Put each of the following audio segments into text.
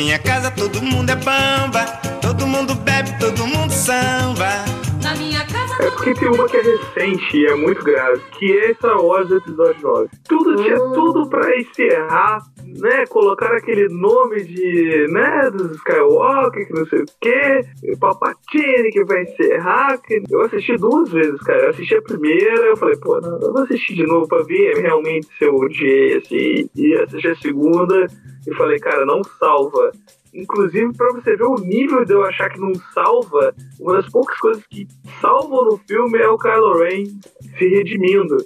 minha casa todo mundo é bamba, todo mundo bebe, todo mundo samba. Na minha casa É porque tem uma que é recente e é muito grave, que é Star Wars Episódio 9. Tudo tinha tudo pra encerrar, né? Colocar aquele nome de, né, dos Skywalker, que não sei o quê, Palpatine que vai encerrar. Que... Eu assisti duas vezes, cara. Eu assisti a primeira, eu falei, pô, não, eu vou assistir de novo pra ver realmente se eu odiei, assim. E assisti a segunda e falei, cara, não salva. Inclusive, pra você ver o nível de eu achar que não salva, uma das poucas coisas que salvam no filme é o Kylo Ren se redimindo.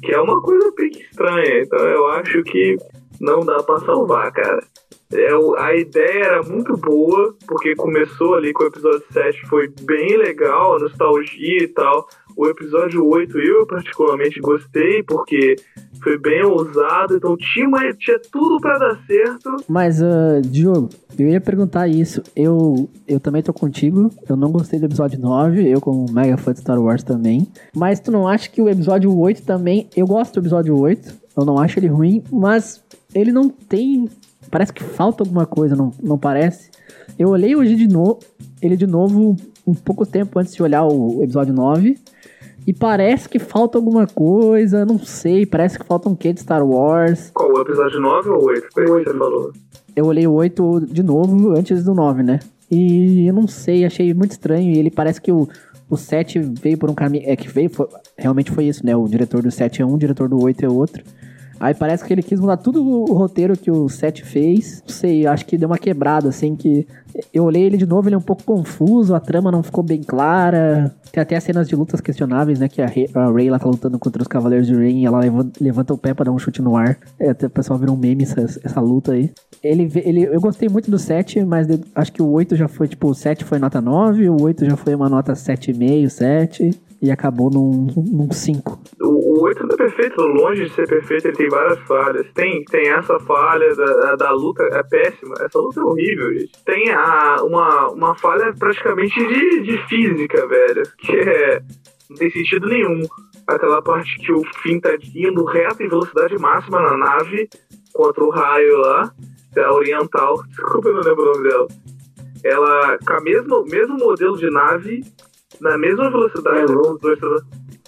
Que é uma coisa bem estranha. Então eu acho que não dá pra salvar, cara. É, o- a ideia era muito boa, porque começou ali com o episódio 7, foi bem legal, nostalgia e tal. O episódio 8 eu particularmente gostei, porque foi bem ousado, então tinha, tinha tudo pra dar certo. Mas, ah, Diogo, eu ia perguntar isso. Eu, eu também tô contigo. Eu não gostei do episódio 9. Eu, como mega fã de Star Wars também. Mas tu não acha que o episódio 8 também. Eu gosto do episódio 8. Eu não acho ele ruim. Mas ele não tem. Parece que falta alguma coisa, não, não parece? Eu olhei hoje de novo. Ele de novo, um pouco tempo antes de olhar o episódio 9. E parece que falta alguma coisa, não sei, parece que falta um quê de Star Wars. Qual, o episódio 9 ou 8? Foi o que você falou. Eu olhei o 8 de novo antes do 9, né? E eu não sei, achei muito estranho. E ele parece que o, o 7 veio por um caminho. É que veio, foi- realmente foi isso, né? O diretor do 7 é um, o diretor do 8 é outro. Aí parece que ele quis mudar tudo o roteiro que o 7 fez. Não sei, acho que deu uma quebrada, assim, que. Eu olhei ele de novo, ele é um pouco confuso, a trama não ficou bem clara. Tem até as cenas de lutas questionáveis, né? Que a Rey lá tá lutando contra os Cavaleiros de Rain e ela levanta, o pé pra dar um chute no ar. É, até o pessoal virou um meme essa, essa luta aí. Ele, ele, eu gostei muito do 7, mas de- acho que o 8 já foi, tipo, o 7 foi nota 9, o 8 já foi uma nota 7,5, 7, e acabou num, num 5. O, o 8 não é perfeito, longe de ser perfeito, ele tem várias falhas. Tem, tem essa falha da, da luta, é péssima. Essa luta é horrível, gente. Tem a, uma, uma falha praticamente de, de física, velho. Que é. Não tem sentido nenhum. Aquela parte que o Finn tá indo reto em velocidade máxima na nave contra o raio lá, da Oriental. Desculpa, eu não lembro o nome dela. Ela, com o mesmo, mesmo modelo de nave, na mesma velocidade. É, dois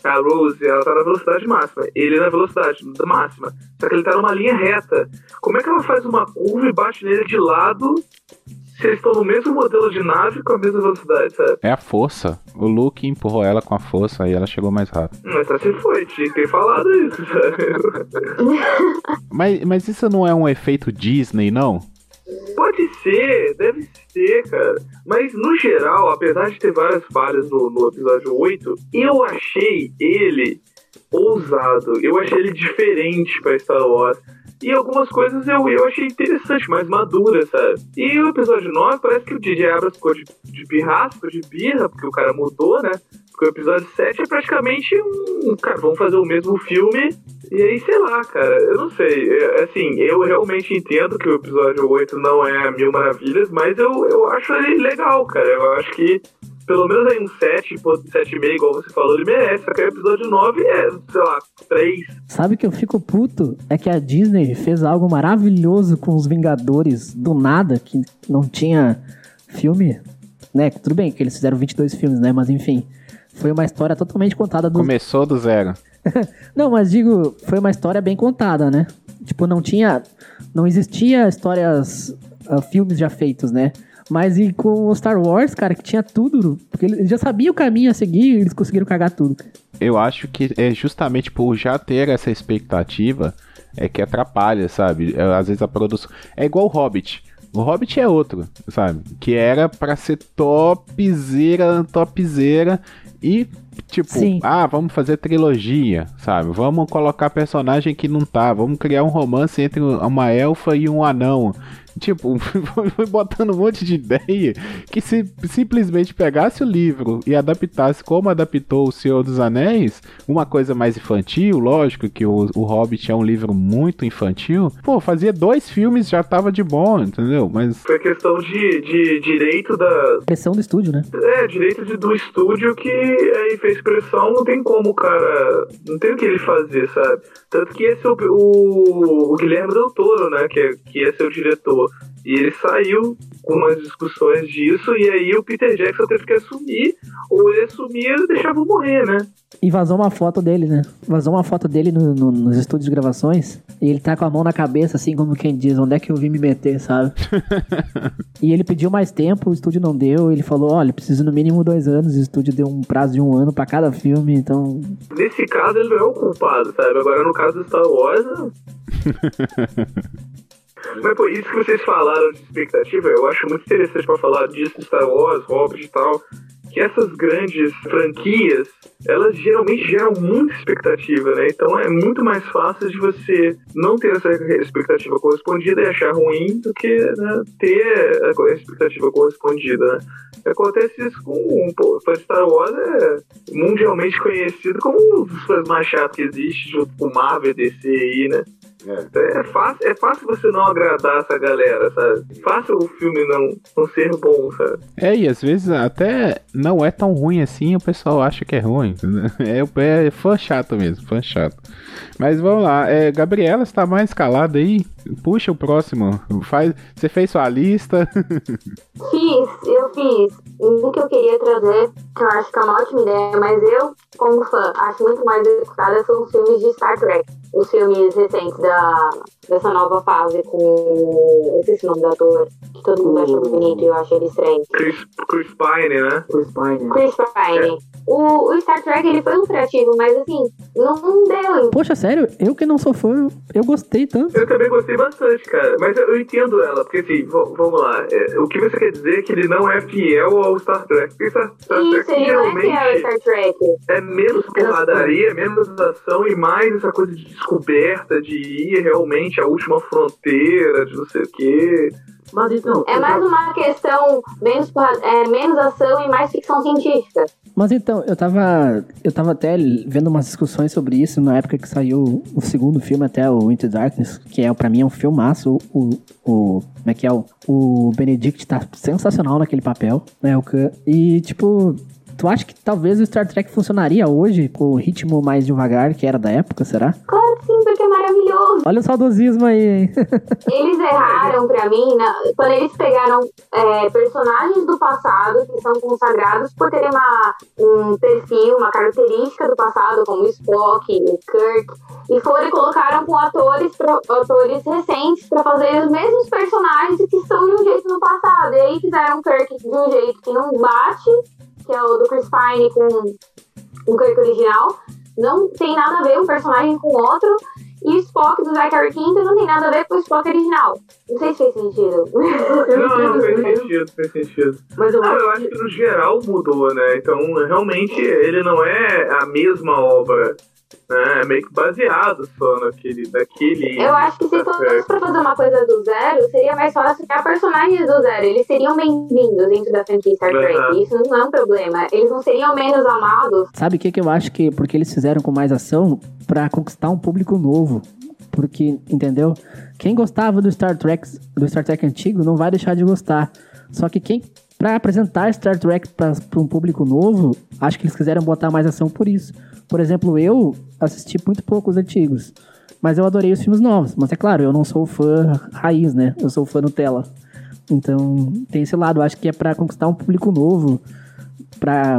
a Rose, ela tá na velocidade máxima. Ele na velocidade máxima. Só que ele tá numa linha reta. Como é que ela faz uma curva e bate nele de lado se eles estão no mesmo modelo de nave com a mesma velocidade, sabe? É a força. O Luke empurrou ela com a força aí ela chegou mais rápido. Mas assim foi, tinha que ter falado isso, sabe? Mas, mas isso não é um efeito Disney, não? Ser, deve ser, cara. Mas no geral, apesar de ter várias falhas no, no episódio 8, eu achei ele ousado. Eu achei ele diferente pra Star Wars. E algumas coisas eu, eu achei interessante, mais madura, sabe? E o episódio 9 parece que o DJ Abrams ficou de, de pirraça, de birra, porque o cara mudou, né? Porque o episódio 7 é praticamente um. Cara, vamos fazer o mesmo filme. E aí, sei lá, cara, eu não sei. É, assim, eu realmente entendo que o episódio 8 não é mil maravilhas, mas eu, eu acho ele legal, cara. Eu acho que pelo menos aí um 7, pô, 7,5, igual você falou, ele merece. Só que o episódio 9 é, sei lá, 3. Sabe que eu fico puto? É que a Disney fez algo maravilhoso com os Vingadores do nada, que não tinha filme, né? Tudo bem que eles fizeram 22 filmes, né? Mas enfim, foi uma história totalmente contada do Começou do zero. Não, mas digo, foi uma história bem contada, né? Tipo, não tinha. Não existia histórias. ah, filmes já feitos, né? Mas e com o Star Wars, cara, que tinha tudo. Porque eles já sabiam o caminho a seguir e eles conseguiram cagar tudo. Eu acho que é justamente por já ter essa expectativa é que atrapalha, sabe? É, Às vezes a produção. É igual o Hobbit. O Hobbit é outro, sabe? Que era pra ser topzera, topzera e tipo, Sim. ah, vamos fazer trilogia, sabe? Vamos colocar personagem que não tá, vamos criar um romance entre uma elfa e um anão. Tipo, foi botando um monte de ideia que se simplesmente pegasse o livro e adaptasse como adaptou O Senhor dos Anéis, uma coisa mais infantil, lógico que o, o Hobbit é um livro muito infantil, pô, fazia dois filmes já tava de bom, entendeu? Mas Foi questão de, de direito da. Pressão do estúdio, né? É, direito de- do estúdio que aí fez pressão, não tem como o cara. Não tem o que ele fazer, sabe? Tanto que esse é o, o, o Guilherme Del Toro, né? Que, é, que é seu diretor. E ele saiu com umas discussões disso, e aí o Peter Jackson teve que assumir, ou ele assumia e deixava morrer, né? E vazou uma foto dele, né? Vazou uma foto dele no- no- nos estúdios de gravações. E ele tá com a mão na cabeça, assim, como quem diz, onde é que eu vim me meter, sabe? e ele pediu mais tempo, o estúdio não deu. Ele falou: olha, preciso no mínimo dois anos. O estúdio deu um prazo de um ano pra cada filme, então. Nesse caso, ele não é o culpado, sabe? Agora, no caso do Star Wars. Mas, pô, isso que vocês falaram de expectativa, eu acho muito interessante pra falar disso de Star Wars, Hobbit e tal. Que essas grandes franquias, elas geralmente geram muita expectativa, né? Então é muito mais fácil de você não ter essa expectativa correspondida e achar ruim do que né, ter a expectativa correspondida, né? Acontece isso com pô, fã de Star Wars é mundialmente conhecido como um dos fãs mais chatos que existe, junto com Marvel DC aí, né? É fácil, é fácil você não agradar essa galera, sabe? Fácil o filme não, não ser bom, sabe? É, e às vezes até não é tão ruim assim, o pessoal acha que é ruim. né? É, o- é fã chato mesmo, fã chato. Mas vamos lá, é, Gabriela está mais calada aí. Puxa o próximo. Faz, você fez sua lista. Fiz, eu fiz. Um que eu queria trazer, que eu acho que é uma ótima ideia, mas eu, como fã, acho muito mais executada são os filmes de Star Trek. Os filmes recentes da, dessa nova fase com. Eu esqueci o nome do ator, que todo mundo acha muito bonito e eu acho ele estranho. Chris, Chris Pine, né? Chris Pine. Chris Pine. O, o Star Trek ele foi lucrativo, mas assim, não deu. Poxa, sério, eu que não sou fã, eu gostei tanto. Eu também gostei bastante, cara. Mas eu, eu entendo ela, porque assim, v- vamos lá. é, o que você quer dizer é que ele não é fiel ao Star Trek. Porque Star, Star Isso, Trek ele não é fiel ao Star Trek. é menos porradaria, menos ação e mais essa coisa de descoberta, de ir realmente à última fronteira, de não sei o quê. Mas então. É mais uma questão menos, é, menos ação e mais ficção científica. Mas então, eu tava. Eu tava até vendo umas discussões sobre isso na época que saiu o segundo filme, até o Into Darkness, que é para mim é um filmaço. O, o. Como é que é? O, o Benedict tá sensacional naquele papel, né? O. E, tipo. Tu acha que talvez o Star Trek funcionaria hoje com o ritmo mais devagar que era da época, será? Claro que sim, porque é maravilhoso. Olha o saudosismo aí, hein? Eles erraram pra mim na- quando eles pegaram é, personagens do passado que são consagrados por terem uma, um perfil, uma característica do passado, como o Spock, o Kirk, e foram e colocaram com atores, pro- atores recentes pra fazer os mesmos personagens que estão de um jeito no passado. E aí fizeram Kirk de um jeito que não bate, que é o do Chris Pine com o Kirk original. Não tem nada a ver um personagem com o outro. E o Spock do Zachary Quinto não tem nada a ver com o Spock original. Não sei se fez sentido. Não, não fez sentido, fez sentido. Mas eu Não, eu acho que no geral mudou, né? Então, realmente, ele não é a mesma obra. Né? É meio que baseado só naquele. Daquele Eu acho que se Star fosse Trek. pra fazer uma coisa do zero, seria mais fácil criar personagens do zero. Eles seriam bem-vindos dentro da franquia Star Trek. Aham. Isso não é um problema. Eles não seriam menos amados. Sabe o que, que eu acho que porque eles fizeram com mais ação pra conquistar um público novo? Porque, entendeu? Quem gostava do Star Trek, do Star Trek antigo não vai deixar de gostar. Só que quem Pra apresentar Star Trek pra um público novo, acho que eles quiseram botar mais ação por isso. Por exemplo, eu assisti muito pouco os antigos, mas eu adorei os filmes novos. Mas é claro, eu não sou fã raiz, né? Eu sou fã Nutella. Então, tem esse lado. Acho que é pra conquistar um público novo, pra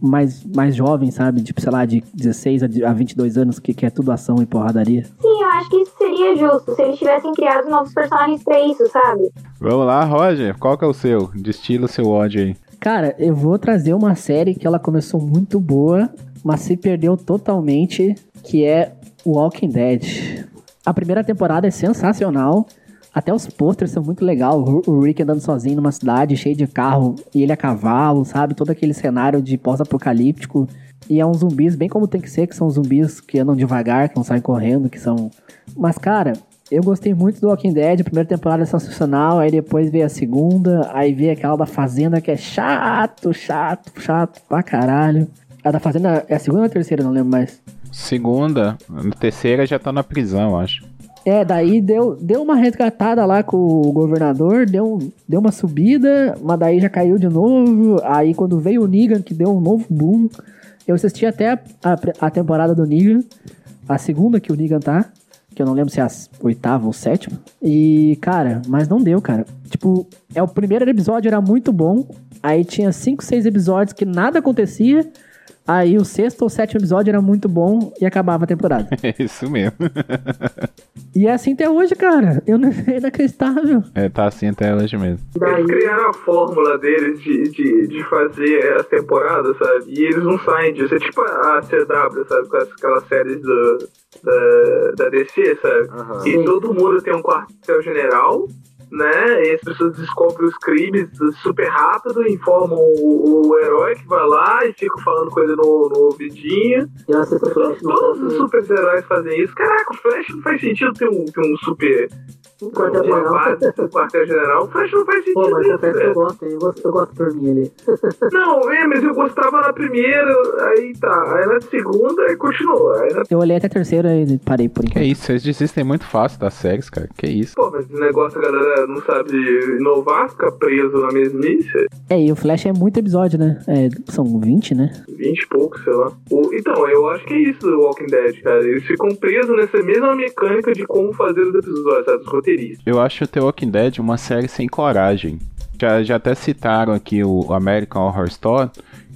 mais, mais jovem, sabe? Tipo, sei lá, de 16 a de- a 22 anos, que quer tudo ação e porradaria. Sim, eu acho que isso seria justo se eles tivessem criado novos personagens pra isso, sabe? Vamos lá, Roger, qual que é o seu? Destila o seu ódio aí. Cara, eu vou trazer uma série que ela começou muito boa, mas se perdeu totalmente, que é Walking Dead. A primeira temporada é sensacional. Até os posters são muito legais. O Rick andando sozinho numa cidade cheia de carro e ele a cavalo, sabe? Todo aquele cenário de pós-apocalíptico. E é uns zumbis bem como tem que ser, que são zumbis que andam devagar, que não saem correndo, que são. Mas, cara, eu gostei muito do Walking Dead. A primeira temporada é sensacional. Aí depois veio a segunda. Aí veio aquela da Fazenda que é chato, chato, chato pra caralho. A da Fazenda é a segunda ou a terceira, não lembro mais. Segunda, a terceira já tá na prisão, acho. É, daí deu, deu uma resgatada lá com o governador, deu, deu uma subida, mas daí já caiu de novo. Aí quando veio o Negan, que deu um novo boom, Eu assisti até a, a, a temporada do Negan, a segunda que o Negan tá, que eu não lembro se é a oitava ou sétima. E, cara, mas não deu, cara. Tipo, é o primeiro episódio era muito bom, aí tinha cinco, seis episódios que nada acontecia. Aí o sexto ou sétimo episódio era muito bom e acabava a temporada. É isso mesmo. E é assim até hoje, cara. Eu não é inacreditável. É, tá assim até hoje mesmo. Eles criaram a fórmula deles de, de, de fazer as temporadas, sabe? E eles não saem disso. É tipo a CW, sabe? Com aquelas séries do, da, da DC, sabe? Aham. E todo mundo tem um quartel-general, né? E as pessoas descobrem os crimes super rápido, informam o, o herói que vai lá e ficam falando coisa no, no ouvidinho. Eu Todos os super-heróis fazem isso. Caraca, o Flash não faz sentido ter um, ter um super. Um quartel-general. Uma base, um quartel-general. O Flash não faz sentido. Pô, mas isso, que velho. eu gosto, hein? eu gosto, eu gosto por mim ali. Não, é, mas eu gostava na primeira, aí tá. Aí na segunda, aí continuou. Aí na... Eu olhei até a terceira e parei por Que enquanto. isso, vocês desistem muito fácil das séries, cara. Que isso. Pô, mas esse negócio a galera não sabe inovar, fica preso na mesmice. É, e o Flash é muito episódio, né? É, são 20, né? 20 e pouco, sei lá. O- então, eu acho que é isso do Walking Dead, cara. Eles ficam presos nessa mesma mecânica de como fazer os episódios, sabe? Os roteiristas. Eu acho The Walking Dead uma série sem coragem. Já, já até citaram aqui o American Horror Story,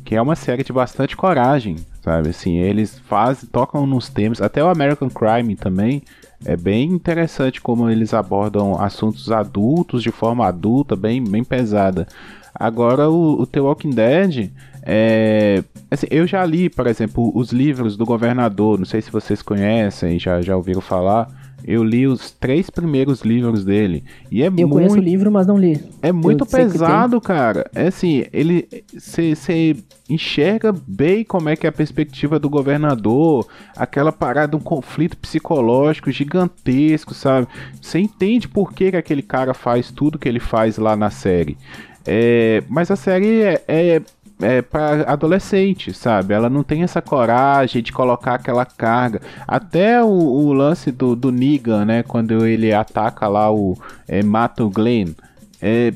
que é uma série de bastante coragem, sabe? Assim, eles fazem, tocam nos temas, até o American Crime também é bem interessante como eles abordam assuntos adultos de forma adulta, bem, bem pesada. Agora o, o The Walking Dead é, assim, eu já li, por exemplo, os livros do governador, não sei se vocês conhecem, já, já ouviram falar. Eu li os três primeiros livros dele. E é Eu muito conheço o livro, mas não li. é muito Eu pesado, cara. É assim, ele. Você enxerga bem como é que é a perspectiva do governador, aquela parada, um conflito psicológico gigantesco, sabe? Você entende por que, que aquele cara faz tudo que ele faz lá na série. É, mas a série é, é, é para adolescente, sabe? Ela não tem essa coragem de colocar aquela carga. Até o, o lance do, do Negan, né? Quando ele ataca lá o. É, mata o Glenn. É,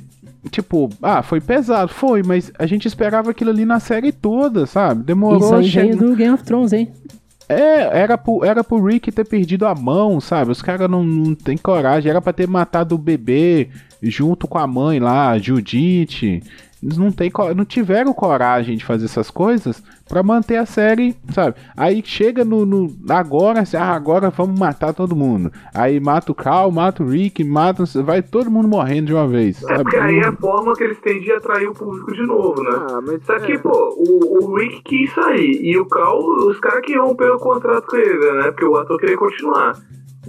tipo, ah, foi pesado, foi, mas a gente esperava aquilo ali na série toda, sabe? Demorou. Isso aí veio do Game of Thrones, hein? É, era pro, era pro Rick ter perdido a mão, sabe? Os caras não, não tem coragem. Era pra ter matado o bebê junto com a mãe lá, a Judite. Eles não, tem, não tiveram coragem de fazer essas coisas pra manter a série, sabe? Aí chega no, no- agora, assim, ah, agora vamos matar todo mundo. Aí mata o Cal, mata o Rick, mata, vai todo mundo morrendo de uma vez, É sabe? porque aí é a forma que eles têm de atrair o público de novo, né? Ah, mas. Só que, é. pô, o, o Rick quis sair. E o Cal, os caras que romperam o contrato com ele, né? Porque o ator queria continuar.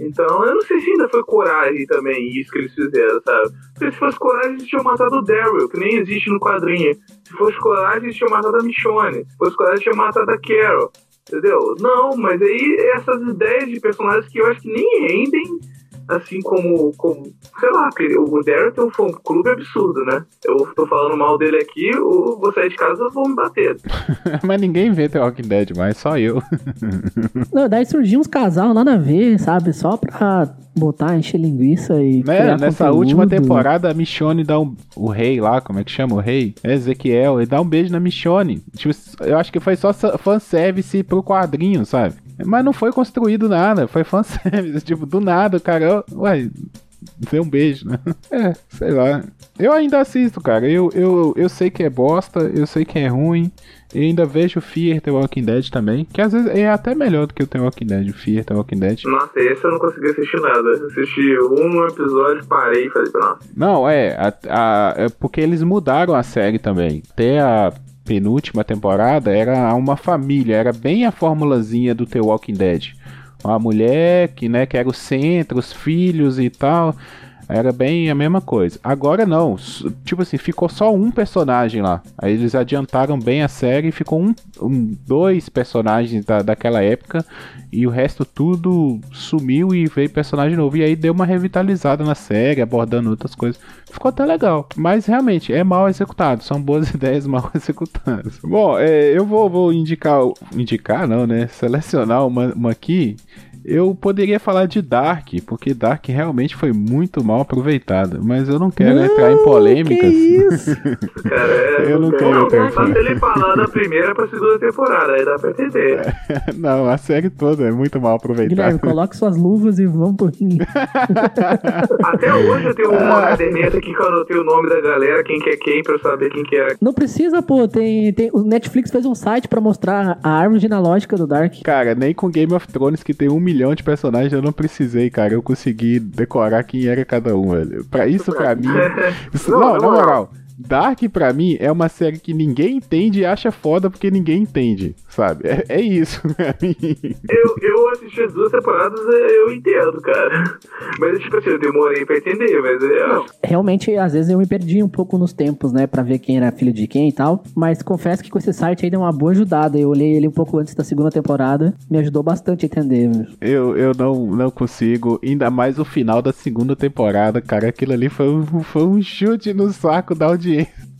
Então, eu não sei se ainda foi coragem também isso que eles fizeram, sabe? Porque se fosse coragem, eles tinham matado o Daryl, que nem existe no quadrinho. Se fosse coragem, eles tinham matado a Michonne. Se fosse coragem, eles tinham matado a Carol. Entendeu? Não, mas aí essas ideias de personagens que eu acho que nem rendem, assim como, como sei lá, o Daryl tem um fã clube absurdo, né? Eu tô falando mal dele aqui, eu vou sair de casa e vou me bater. Mas ninguém vê The Walking Dead mais, só eu. Não, daí surgiu uns casal nada a ver, sabe? Só pra botar, encher linguiça e. Né? criar Nessa conteúdo. última temporada, a Michonne dá um. O rei lá, como é que chama o rei? É Ezequiel, ele dá um beijo na Michonne. Tipo, eu acho que foi só fanservice pro quadrinho, sabe? Mas não foi construído nada, foi fanservice. Tipo, do nada, cara. Ué, deu um beijo, né? É, sei lá. Eu ainda assisto, cara. Eu, eu, eu sei que é bosta, eu sei que é ruim. Eu ainda vejo Fear The Walking Dead também. Que às vezes é até melhor do que o The Walking Dead, o Fear The Walking Dead. Nossa, esse eu não consegui assistir nada. Assisti um episódio, parei e falei, nossa. Não, é, a- a- é porque eles mudaram a série também. Até a penúltima temporada era uma família, era bem a formulazinha do The Walking Dead. Uma mulher que, né, que era o centro, os filhos e tal. Era bem a mesma coisa. Agora não, tipo assim, ficou só um personagem lá. Aí eles adiantaram bem a série e ficou um, um- dois personagens da, daquela época e o resto tudo sumiu e veio personagem novo. E aí deu uma revitalizada na série, abordando outras coisas. Ficou até legal. Mas realmente é mal executado. São boas ideias mal executadas. Bom, é, eu vou, vou indicar. Indicar não, né? Selecionar uma, uma aqui. Eu poderia falar de Dark, porque Dark realmente foi muito mal aproveitado, mas eu não quero entrar em polêmicas. Que isso? Cara, é, Eu não quero não, entrar em Só se ele falar da primeira pra segunda temporada, aí dá pra entender. não, a série toda é muito mal Guilherme, aproveitada. coloque suas luvas e vamos pro ringue. Até hoje eu tenho uma caderneta aqui que eu anotei o nome da galera, quem que é quem, pra eu saber quem que é. Não precisa, pô. Tem, tem, o Netflix fez um site pra mostrar a árvore genealógica do Dark. Cara, nem com Game of Thrones, que tem um milhão de personagens, eu não precisei, cara. Eu consegui decorar quem era cada um, velho. Pra isso, pra mim. Isso- Não, na moral. Dark, pra mim, é uma série que ninguém entende e acha foda porque ninguém entende, sabe? É, é isso pra mim. Eu, eu assisti as duas temporadas, é, eu entendo, cara. Mas, tipo assim, eu demorei pra entender, mas é. Realmente, às vezes eu me perdi um pouco nos tempos, né? Pra ver quem era filho de quem e tal. Mas confesso que com esse site aí deu uma boa ajudada. Eu olhei ele um pouco antes da segunda temporada. Me ajudou bastante a entender. Eu, eu não, não consigo, ainda mais o final da segunda temporada, cara. Aquilo ali foi, um- foi um chute no saco da audiência.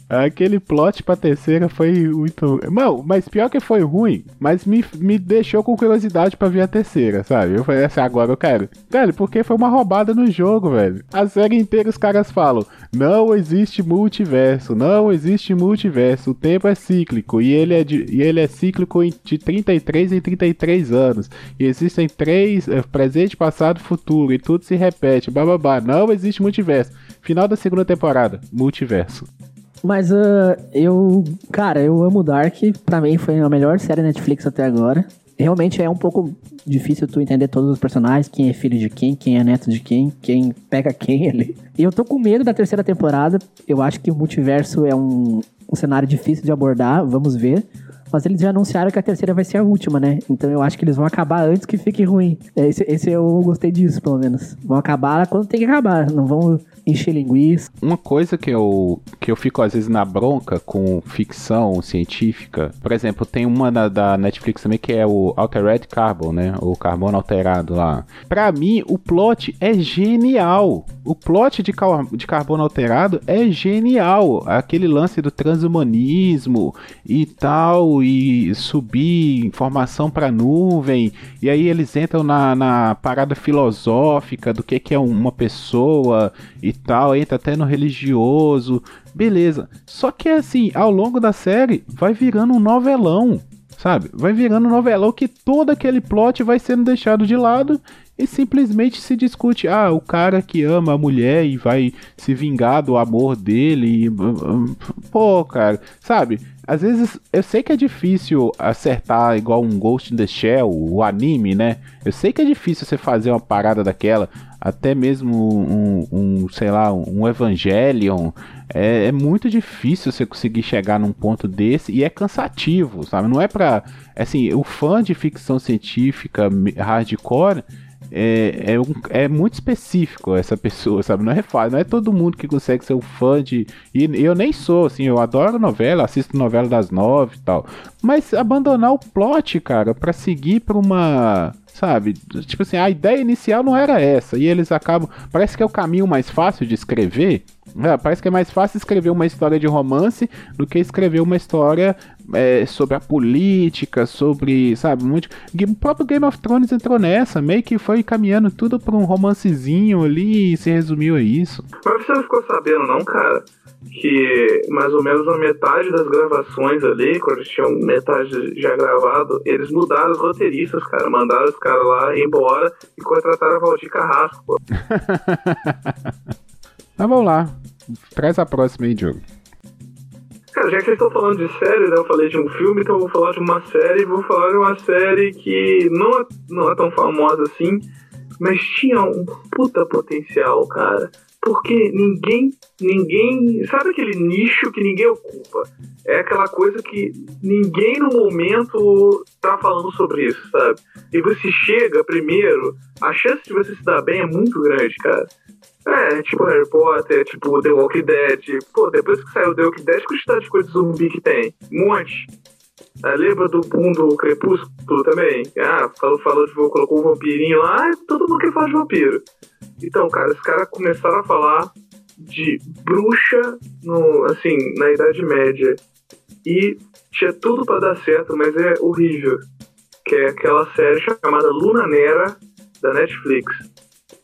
Aquele plot pra terceira foi muito. Não, mas pior que foi ruim, mas me, me deixou com curiosidade pra ver a terceira, sabe? Eu falei assim, agora eu quero. Velho, porque foi uma roubada no jogo, velho. A série inteira os caras falam: não existe multiverso, não existe multiverso, o tempo é cíclico e ele é, de, e ele é cíclico de 33 em 33 anos. E existem três: é, presente, passado, futuro, e tudo se repete, bababá. Não existe multiverso. Final da segunda temporada, multiverso. Mas ah, eu. Cara, eu amo Dark. Pra mim foi a melhor série Netflix até agora. Realmente é um pouco difícil tu entender todos os personagens, quem é filho de quem, quem é neto de quem, quem pega quem ali. E eu tô com medo da terceira temporada. Eu acho que o multiverso é um, um cenário difícil de abordar, vamos ver. Mas eles já anunciaram que a terceira vai ser a última, né? Então eu acho que eles vão acabar antes que fique ruim. Esse, esse eu gostei disso, pelo menos. Vão acabar quando tem que acabar. Não vão encher linguiça. Uma coisa que eu, que eu fico às vezes na bronca com ficção científica, por exemplo, tem uma da, da Netflix também que é o Altered Carbon, né? O carbono alterado lá. Pra mim, o plot é genial. O plot de, car de carbono alterado é genial. Aquele lance do transhumanismo e tal, e subir informação pra nuvem, e aí eles entram na, na parada filosófica do que, que é uma pessoa e tal, entra até no religioso, beleza. Só que assim, ao longo da série, vai virando um novelão, sabe? Vai virando um novelão que todo aquele plot vai sendo deixado de lado e simplesmente se discute, ah, o cara que ama a mulher e vai se vingar do amor dele. e- Pô, cara, sabe? Às vezes eu sei que é difícil acertar igual um Ghost in the Shell, o anime, né? Eu sei que é difícil você fazer uma parada daquela, até mesmo um, um sei lá, um Evangelion. É, é muito difícil você conseguir chegar num ponto desse e é cansativo, sabe? Não é pra. Assim, o fã de ficção científica hardcore é, é, um- é muito específico essa pessoa, sabe? Não é fácil, não é todo mundo que consegue ser um fã de. E eu nem sou, assim, eu adoro novela, assisto novela das nove e tal. Mas abandonar o plot, cara, pra seguir pra uma. Sabe? Tipo assim, a ideia inicial não era essa. E eles acabam. Parece que é o caminho mais fácil de escrever. né? parece que é mais fácil escrever uma história de romance do que escrever uma história é, sobre a política, sobre, sabe, muito. O próprio Game of Thrones entrou nessa, meio que foi caminhando tudo pra um romancezinho ali e se resumiu a isso. Mas você não ficou sabendo, não, cara? Que mais ou menos a metade das gravações ali, quando eles tinham metade já gravado, eles mudaram os roteiristas, cara. Mandaram os caras lá embora e contrataram a Valdir Carrasco, pô. Mas vamos lá. Traz a próxima aí, Diogo. Cara, já que vocês estão falando de série, né? Eu falei de um filme, então eu vou falar de uma série. Vou falar de uma série que não é, não é tão famosa assim, mas tinha um puta potencial, cara. Porque ninguém, ninguém. Sabe aquele nicho que ninguém ocupa? É aquela coisa que ninguém no momento tá falando sobre isso, sabe? E você chega primeiro, a chance de você se dar bem é muito grande, cara. É, tipo Harry Potter, tipo The Walking Dead. Pô, depois que saiu The Walking Dead, quantidade de coisa de zumbi que tem? Um monte. Ah, lembra do mundo Crepúsculo também? Ah, falou, falou de colocou um vampirinho lá, ah, todo mundo quer falar de vampiro. Então, cara, os caras começaram a falar de bruxa no, assim, na Idade Média. E tinha tudo pra dar certo, mas é horrível. Que é aquela série chamada Luna Nera, da Netflix.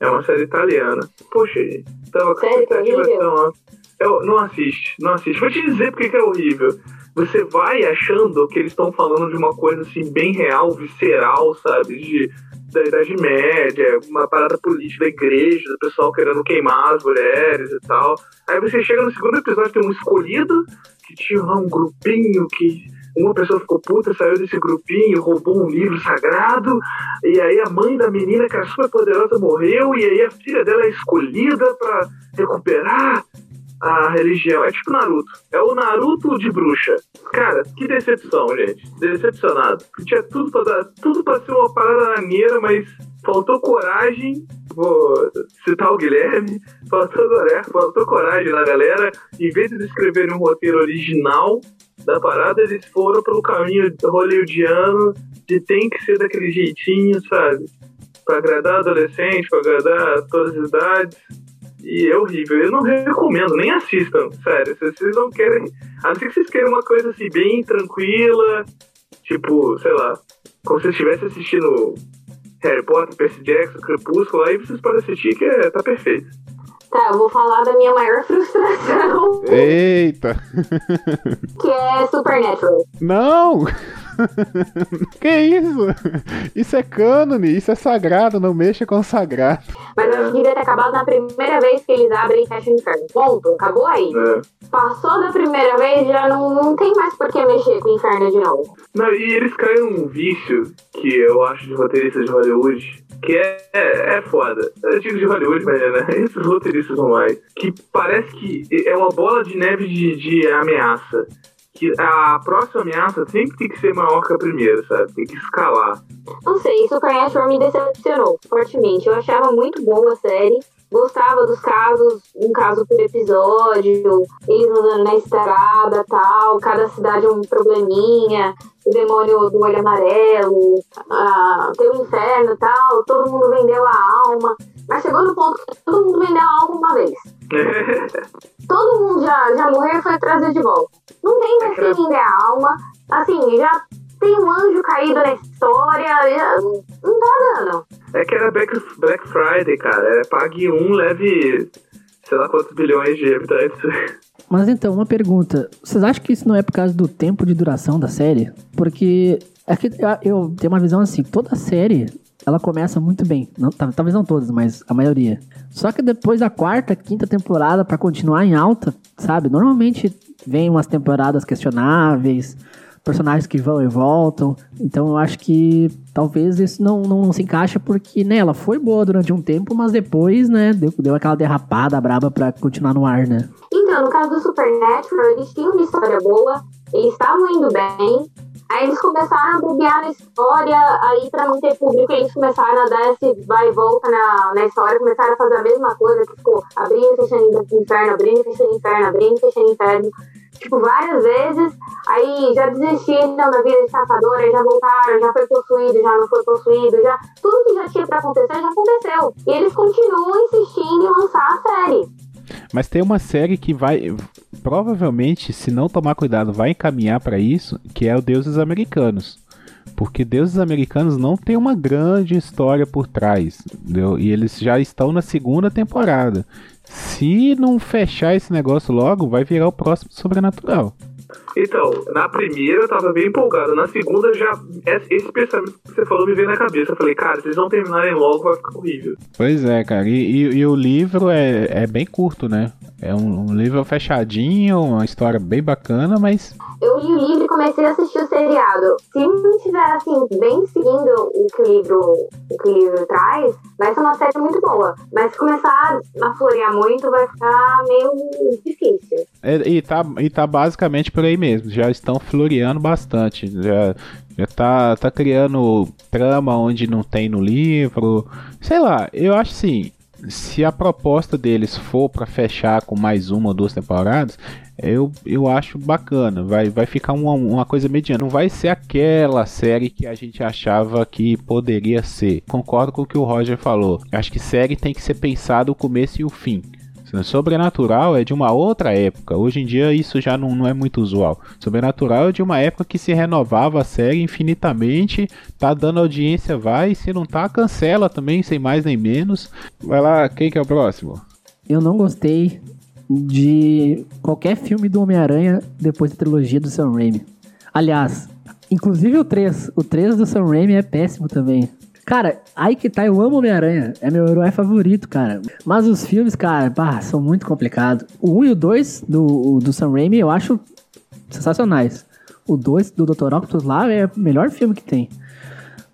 É uma série italiana. Poxa, gente, tava com expectativa. Eu, não assiste, não assiste. Vou te dizer porque que é horrível. Você vai achando que eles estão falando de uma coisa assim, bem real, visceral, sabe? De, da Idade Média, uma parada política da igreja, do pessoal querendo queimar as mulheres e tal. Aí você chega no segundo episódio, tem um escolhido que tinha lá um grupinho que uma pessoa ficou puta, saiu desse grupinho, roubou um livro sagrado, e aí a mãe da menina, que era super poderosa, morreu, e aí a filha dela é escolhida pra recuperar a religião. É tipo Naruto. É o Naruto de bruxa. Cara, que decepção, gente. Decepcionado. Tinha tudo pra dar, tudo pra ser uma parada maneira, mas faltou coragem. Vou citar o Guilherme. Faltou, é, faltou coragem na galera. Em vez de escreverem um roteiro original da parada, eles foram pelo caminho hollywoodiano de tem que ser daquele jeitinho, sabe? Pra agradar adolescente, pra agradar todas as idades. E é horrível. Eu não recomendo, nem assistam, sério. Se vocês não querem. A não ser que vocês queiram uma coisa assim, bem tranquila, tipo, sei lá, como se vocês estivessem assistindo Harry Potter, Percy Jackson, Crepúsculo, aí vocês podem assistir que é, tá perfeito. Tá, eu vou falar da minha maior frustração, Eita! que é Supernatural. Não! que isso? Isso é cânone, isso é sagrado, não mexa com o sagrado. Mas eu acho que devia ter acabado na primeira vez que eles abrem e fecham o inferno. Ponto, acabou aí. né? Passou da primeira vez, já não, não tem mais por que mexer com o inferno de novo. Não, e eles caem num vício que eu acho de roteiristas de Hollywood, que é, é, é foda. Eu digo de Hollywood, mas né? Esses roteiristas mais. Que parece que é uma bola de neve de, de ameaça. Que a próxima ameaça sempre tem que ser maior que a primeira, sabe? Tem que escalar. Não sei, Supernatural me decepcionou fortemente. Eu achava muito boa a série. Gostava dos casos, um caso por episódio, eles andando na estrada tal, cada cidade um probleminha, o demônio do olho amarelo, ah, tem o inferno tal, todo mundo vendeu a alma. Mas chegou no ponto que todo mundo vendeu a alma uma vez. Todo mundo já, já morreu e foi trazido de volta. Não tem mais quem vender a alma. Assim, já tem um anjo caído na história. já- não tá dando. É que era Black, Black Friday, cara. É pague um, leve sei lá quantos bilhões de habitantes. Mas então, uma pergunta. Vocês acham que isso não é por causa do tempo de duração da série? Porque é que eu- eu tenho uma visão assim, toda série ela começa muito bem. Não, tal- talvez não todas, mas a maioria. Só que depois da quarta, quinta temporada, pra continuar em alta, sabe? Normalmente vem umas temporadas questionáveis, personagens que vão e voltam. Então eu acho que talvez isso não, não, se encaixa porque, né, ela foi boa durante um tempo, mas depois, né, deu, deu aquela derrapada braba pra continuar no ar, né? Então, no caso do Supernatural, eles tinham uma história boa, eles estavam indo bem, aí eles começaram a bobear na história, aí pra não ter público, eles começaram a dar esse vai e volta na, na história, começaram a fazer a mesma coisa, que ficou abrindo e fechando inferno, abrindo e fechando inferno, abrindo e fechando inferno, tipo, várias vezes, aí já desistiram da vida de caçador, aí já voltaram, já foi possuído, já não foi possuído, já tudo que já tinha pra acontecer, já aconteceu. E eles continuam insistindo em lançar a série. Mas tem uma série que vai, provavelmente, se não tomar cuidado, vai encaminhar pra isso, que é o Deuses Americanos. Porque Deuses Americanos não tem uma grande história por trás, entendeu? E eles já estão na segunda temporada. Se não fechar esse negócio logo, vai virar o próximo Sobrenatural. Então, na primeira eu tava bem empolgado. Na segunda já. Esse pensamento que você falou me veio na cabeça. Eu falei, cara, se eles não terminarem logo, vai ficar horrível. Pois é, cara. E, e- e o livro é, é bem curto, né? É um, um livro fechadinho, uma história bem bacana, mas eu li o livro e comecei a assistir o seriado. Se não estiver assim, bem seguindo o que o livro, o que o livro traz, vai ser uma série muito boa. Mas se começar a florear muito, vai ficar meio difícil. É, e, tá, e tá basicamente por aí mesmo. Já estão floreando bastante. Já, já tá, tá criando trama onde não tem no livro. Sei lá, eu acho assim. Se a proposta deles for pra fechar com mais uma ou duas temporadas, eu, eu acho bacana. Vai, vai ficar uma, uma coisa mediana. Não vai ser aquela série que a gente achava que poderia ser. Concordo com o que o Roger falou. Acho que série tem que ser pensado o começo e o fim Sobrenatural é de uma outra época. Hoje em dia isso já não, não é muito usual. Sobrenatural é de uma época que se renovava a série infinitamente. Tá dando audiência, vai. Se não tá, cancela também, sem mais nem menos. Vai lá, quem que é o próximo? Eu não gostei de qualquer filme do Homem-Aranha depois da trilogia do Sam Raimi. Aliás, inclusive o 3. O 3 do Sam Raimi é péssimo também. Cara, aí que tá, eu amo Homem-Aranha. É meu herói favorito, cara. Mas os filmes, cara, pá, são muito complicados. O 1 e o 2 do, do Sam Raimi eu acho sensacionais. O 2 do Dr. Octopus lá é o melhor filme que tem.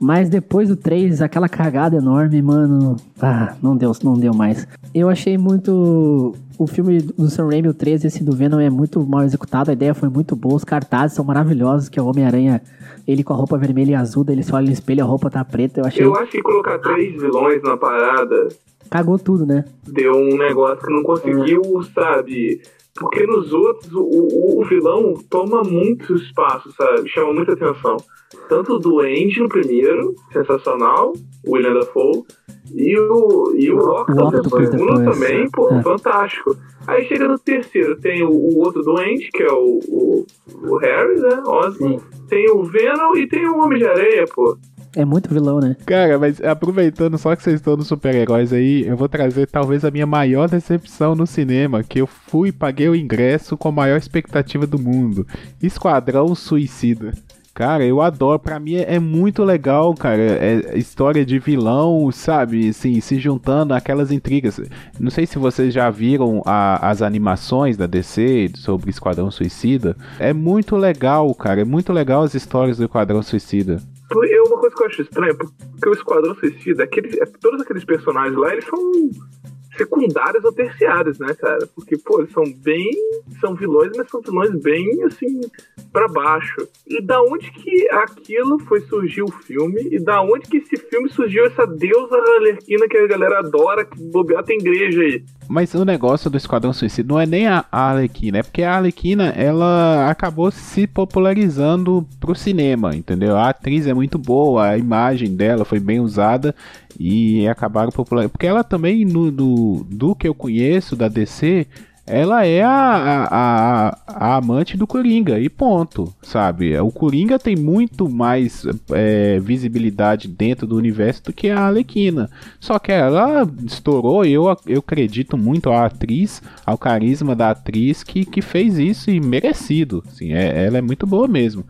Mas depois do 3, aquela cagada enorme, mano. Ah, não deu, não deu mais. Eu achei muito. O filme do Sam Raimi, o 13, esse do Venom, é muito mal executado. A ideia foi muito boa. Os cartazes são maravilhosos. Que é o Homem-Aranha, ele com a roupa vermelha e azul. Ele se olha no espelho, a roupa tá preta. Eu achei. Eu acho que colocar três vilões na parada Cagou tudo, né? deu um negócio que não conseguiu, sabe? Porque nos outros, o, o, o vilão toma muito espaço, sabe? Chama muita atenção. Tanto o Duende no primeiro, sensacional, o William Dafoe, e o, e o Octopus Octopus depois, também, pô, é. fantástico. Aí chega no terceiro, tem o, o outro Duende, que é o, o, o Harry, né? Osborn. Tem o Venom e tem o Homem de Areia, pô. É muito vilão, né? Cara, mas aproveitando só que vocês estão nos super-heróis aí, eu vou trazer talvez a minha maior decepção no cinema, que eu fui e paguei o ingresso com a maior expectativa do mundo. Esquadrão Suicida. Cara, eu adoro. Pra mim é, é muito legal, cara. É história de vilão, sabe? Assim, se juntando aquelas intrigas. Não sei se vocês já viram a- as animações da DC sobre Esquadrão Suicida. É muito legal, cara. É muito legal as histórias do Esquadrão Suicida. Pô, É uma coisa que eu acho estranha, porque o Esquadrão Suicida, aqueles, é, todos aqueles personagens lá, eles são secundários ou terciários, né, cara? Porque, pô, eles são bem. São vilões, mas são vilões bem, assim, pra baixo. E da onde que aquilo foi surgir o filme? E da onde que esse filme surgiu essa deusa alerquina que a galera adora, que bobear tem igreja aí? Mas o negócio do Esquadrão Suicida não é nem a Arlequina, é porque a Arlequina ela acabou se popularizando pro cinema, entendeu? A atriz é muito boa, a imagem dela foi bem usada e acabaram popularizando. Porque ela também, no, do, que eu conheço da DC, ela é a, a, a, a amante do Coringa, e ponto, sabe? O Coringa tem muito mais é, visibilidade dentro do universo do que a Arlequina. Só que ela estourou, eu, eu acredito muito à atriz, ao carisma da atriz que, que fez isso e merecido. Assim, é, ela é muito boa mesmo.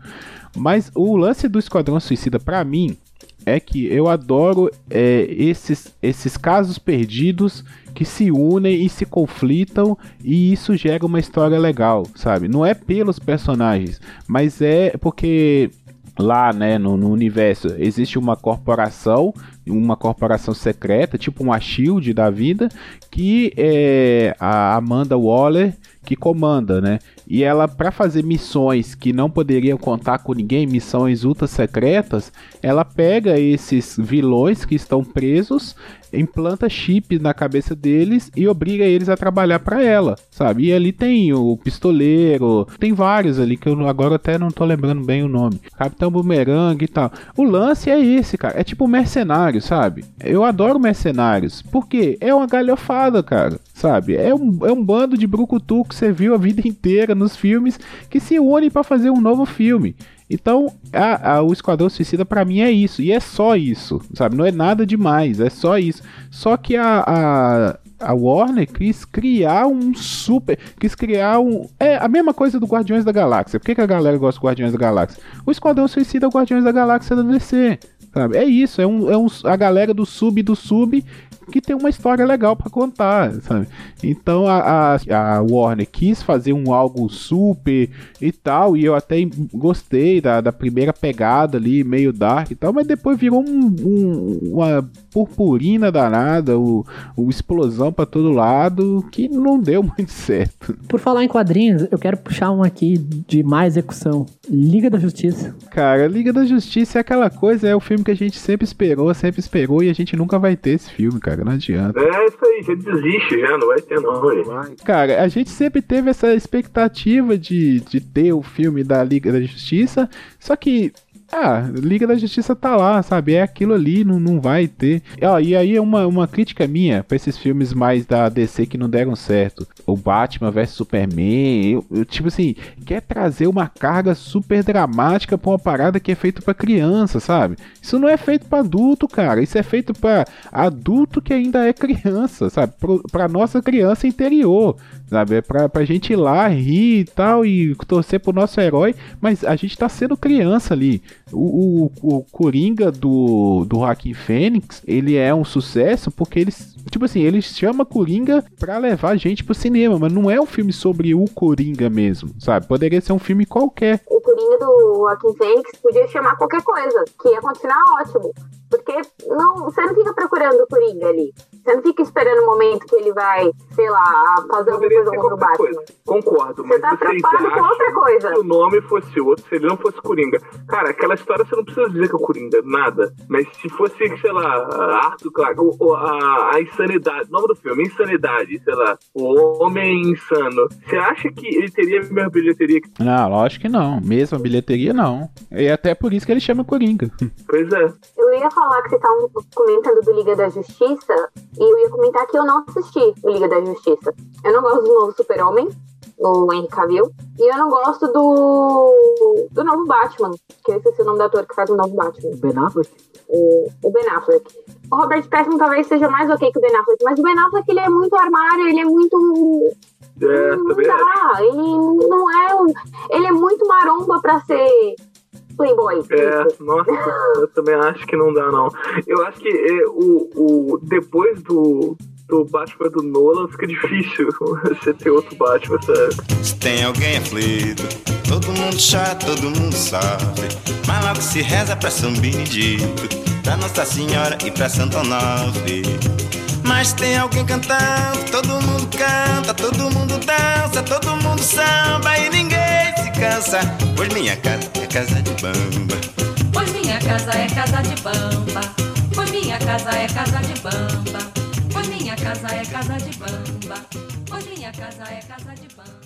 Mas o lance do Esquadrão Suicida, pra mim, é que eu adoro é, esses, esses casos perdidos que se unem e se conflitam e isso gera uma história legal, sabe? Não é pelos personagens, mas é porque lá, né, no, no universo existe uma corporação, uma corporação secreta, tipo uma Shield da vida, que é a Amanda Waller que comanda, né? E ela, para fazer missões que não poderiam contar com ninguém, missões ultra secretas, ela pega esses vilões que estão presos, implanta chip na cabeça deles e obriga eles a trabalhar para ela, sabe? E ali tem o pistoleiro, tem vários ali que eu agora até não tô lembrando bem o nome. Capitão Boomerang e tal. O lance é esse, cara. É tipo mercenário, sabe? Eu adoro mercenários. Por quê? É uma galhofada, cara. Sabe? É um, é um bando de brucutu que você viu a vida inteira nos filmes que se unem para fazer um novo filme. Então, a, a- o Esquadrão Suicida pra mim é isso. E é só isso, sabe? Não é nada demais, é só isso. Só que a, a, a Warner quis criar um super. Quis criar um. É a mesma coisa do Guardiões da Galáxia. Por que, que a galera gosta do Guardiões da Galáxia? O Esquadrão Suicida é o Guardiões da Galáxia da DC. Sabe? É isso, é, um, é um, a galera do sub do sub que tem uma história legal pra contar, sabe? Então a, a, a Warner quis fazer um algo super e tal, e eu até gostei da, da primeira pegada ali, meio dark e tal, mas depois virou um, um- uma purpurina danada, o, o explosão pra todo lado, que não deu muito certo. Por falar em quadrinhos, eu quero puxar um aqui de má execução. Liga da Justiça. Cara, Liga da Justiça é aquela coisa, é o filme que a gente sempre esperou, sempre esperou, e a gente nunca vai ter esse filme, cara, não adianta. É isso aí, já desiste já, não vai ter não, aí. Cara, a gente sempre teve essa expectativa de, de ter o filme da Liga da Justiça, só que Ah, Liga da Justiça tá lá, sabe? É aquilo ali, não, não vai ter. E aí é uma, uma crítica minha pra esses filmes mais da DC que não deram certo. O Batman vs Superman, eu, eu, tipo assim, quer trazer uma carga super dramática pra uma parada que é feita pra criança, sabe? Isso não é feito pra adulto, cara. Isso é feito pra adulto que ainda é criança, sabe? Pro, pra nossa criança interior, sabe? É pra, pra gente ir lá, rir e tal, e torcer pro nosso herói, mas a gente tá sendo criança ali. O, o, o Coringa do, do Joaquim Fênix, ele é um sucesso porque eles, tipo assim, ele chama Coringa pra levar a gente pro cinema, mas não é um filme sobre o Coringa mesmo, sabe? Poderia ser um filme qualquer. O Coringa do Joaquim Fênix podia chamar qualquer coisa, que ia continuar ótimo. Porque não, você não fica procurando o Coringa ali. Você não fica esperando o momento que ele vai, sei lá, fazer alguma coisa contra o Batman. coisa. Concordo, Você mas tá preocupado com outra coisa. se o nome fosse outro, se ele não fosse Coringa. Cara, aquela história você não precisa dizer que é o Coringa, nada. Mas se fosse, sei lá, Arthur Clarke, ou, ou a, a insanidade, nome do filme, Insanidade, sei lá, o Homem Insano. Você acha que ele teria a mesma bilheteria que. Não, lógico que não. Mesmo a bilheteria, não. E até por isso que ele chama Coringa. Pois é. Eu ia falar que vocês estavam comentando do Liga da Justiça e eu ia comentar que eu não assisti o Liga da Justiça. Eu não gosto do novo Super-Homem, o Henry Cavill, e eu não gosto do, do novo Batman, que eu esqueci o nome do ator que faz o novo Batman, Ben Affleck? o, o Ben Affleck. O Robert Pattinson talvez seja mais ok que o Ben Affleck, mas o Ben Affleck ele é muito armário, ele é muito É, não dá, ele não é um, ele é muito maromba pra ser playboy. É, nossa, eu também acho que não dá, não. Eu acho que é, o, o, depois do, do Batman do Nolan fica difícil você ter outro Batman, sabe? Se tem alguém aflito, todo mundo chora, todo mundo sofre. Mas logo se reza pra São Benedito, pra Nossa Senhora e pra Santo Onofre. Mas tem alguém cantando, todo mundo canta, todo mundo dança, todo mundo samba e ninguém se cansa. Pois minha casa é casa de bamba. Pois minha casa é casa de bamba. Pois minha casa é casa de bamba. Pois minha casa é casa de bamba. Pois minha casa é casa de bamba.